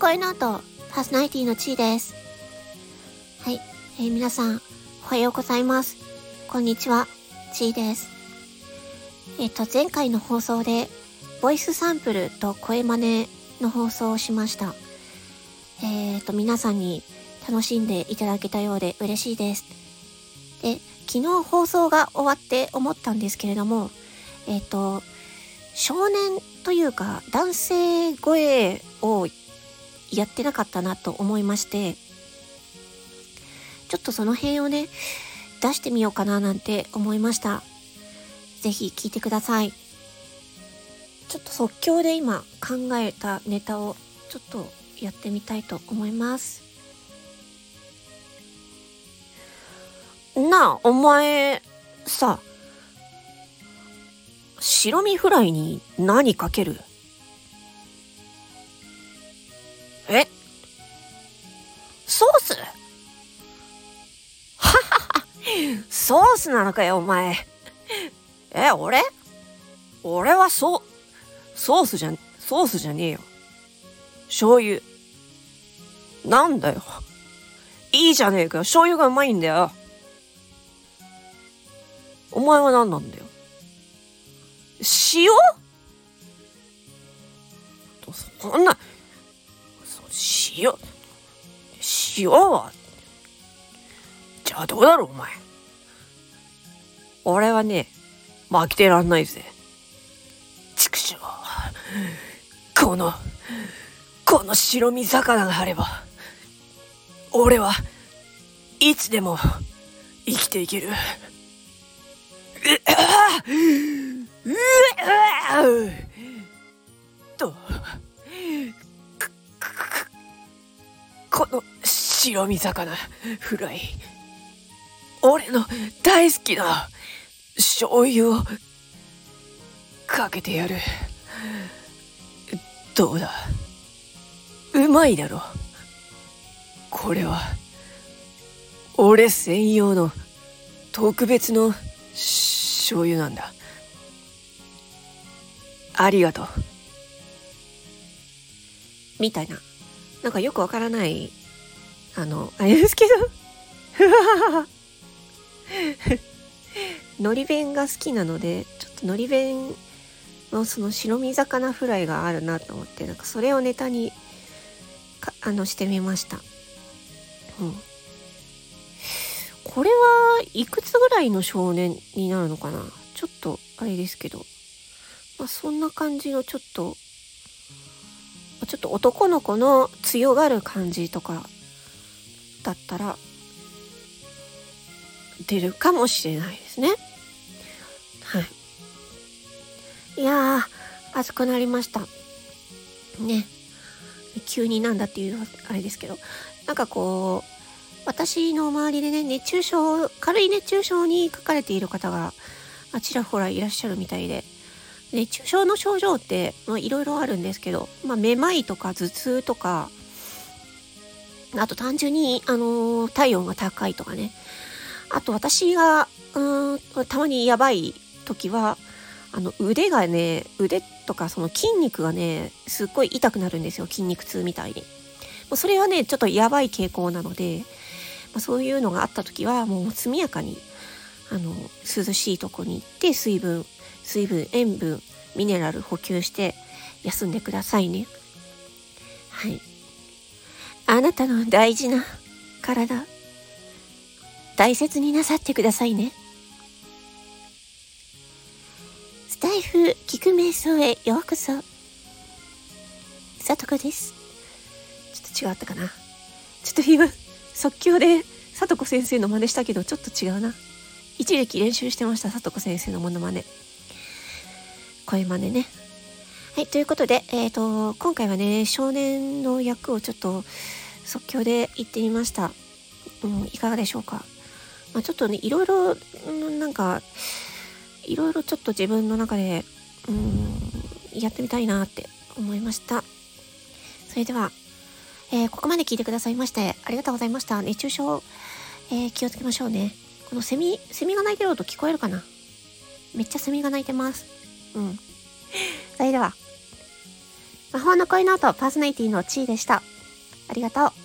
声の後、パーソナリティのちーです。はい、えー、皆さん、おはようございます。こんにちは、ちーです。えっ、ー、と、前回の放送で、ボイスサンプルと声真似の放送をしました。えっ、ー、と、皆さんに楽しんでいただけたようで嬉しいです。で、昨日放送が終わって思ったんですけれども、えっ、と、少年というか男性声をやってなかったなと思いまして、ちょっとその辺をね、出してみようかななんて思いました。ぜひ聞いてください。ちょっと即興で今考えたネタをちょっとやってみたいと思います。なあ、お前、さ、白身フライに何かける？え？ソース？ははは、ソースなのかよ、お前。え、俺？俺はソ、ソースじゃ、ソースじゃねえよ。醤油。なんだよ。いいじゃねえかよ。醤油がうまいんだよ。お前は何なんだよ。塩？そんな、塩、塩は、じゃあどうだろう、お前。俺はね、負けてらんないぜ。畜生。この、この白身魚があれば、俺はいつでも生きていける。うっうっうと、この白身魚フライ、俺の大好きな醤油をかけてやる。どうだ？うまいだろ？これは、俺専用の特別の醤油なんだ。ありがとう。みたいな。なんかよくわからない、あの、あれですけど。のり 弁が好きなので、ちょっとのり弁のその白身魚フライがあるなと思って、なんかそれをネタにか、あの、してみました。うん。これはいくつぐらいの少年になるのかな？ちょっとあれですけど。まあ、そんな感じのちょっと、ちょっと男の子の強がる感じとかだったら出るかもしれないですね。はい。いやー、暑くなりました。ね。急になんだっていうあれですけど、なんかこう、私の周りでね、熱中症、軽い熱中症にかかれている方が、あちらほらいらっしゃるみたいで、熱中症の症状っていろいろあるんですけど、まあ、めまいとか頭痛とか、あと単純に、あのー、体温が高いとかね。あと私が、うん、たまにやばい時は、あの、腕がね、腕とかその筋肉がね、すっごい痛くなるんですよ。筋肉痛みたいに。もそれはね、ちょっとやばい傾向なので、まあ、そういうのがあった時は、もう速やかに、あの、涼しいとこに行って水分水分、塩分、ミネラル補給して休んでくださいね。はい。あなたの大事な体、大切になさってくださいね。スタイフ聞く瞑想へようこそ。さとこです。ちょっと違ったかな。ちょっと今、即興で、さとこ先生の真似したけど、ちょっと違うな。一時期練習してました、さとこ先生のモノマネ。声真似ね。はい、ということで、えっ、ー、と、今回はね、少年の役をちょっと即興で言ってみました。うん、いかがでしょうか。まあ、ちょっとね、いろいろ、なんか、いろいろちょっと自分の中で、うん、やってみたいなって思いました。それでは、えー、ここまで聞いてくださいまして、ありがとうございました。熱中症、えー、気をつけましょうね。このセミ、セミが鳴いてる音聞こえるかな？めっちゃセミが鳴いてます。うん。それでは、魔法の恋ノートパーソナリティのチーでした。ありがとう。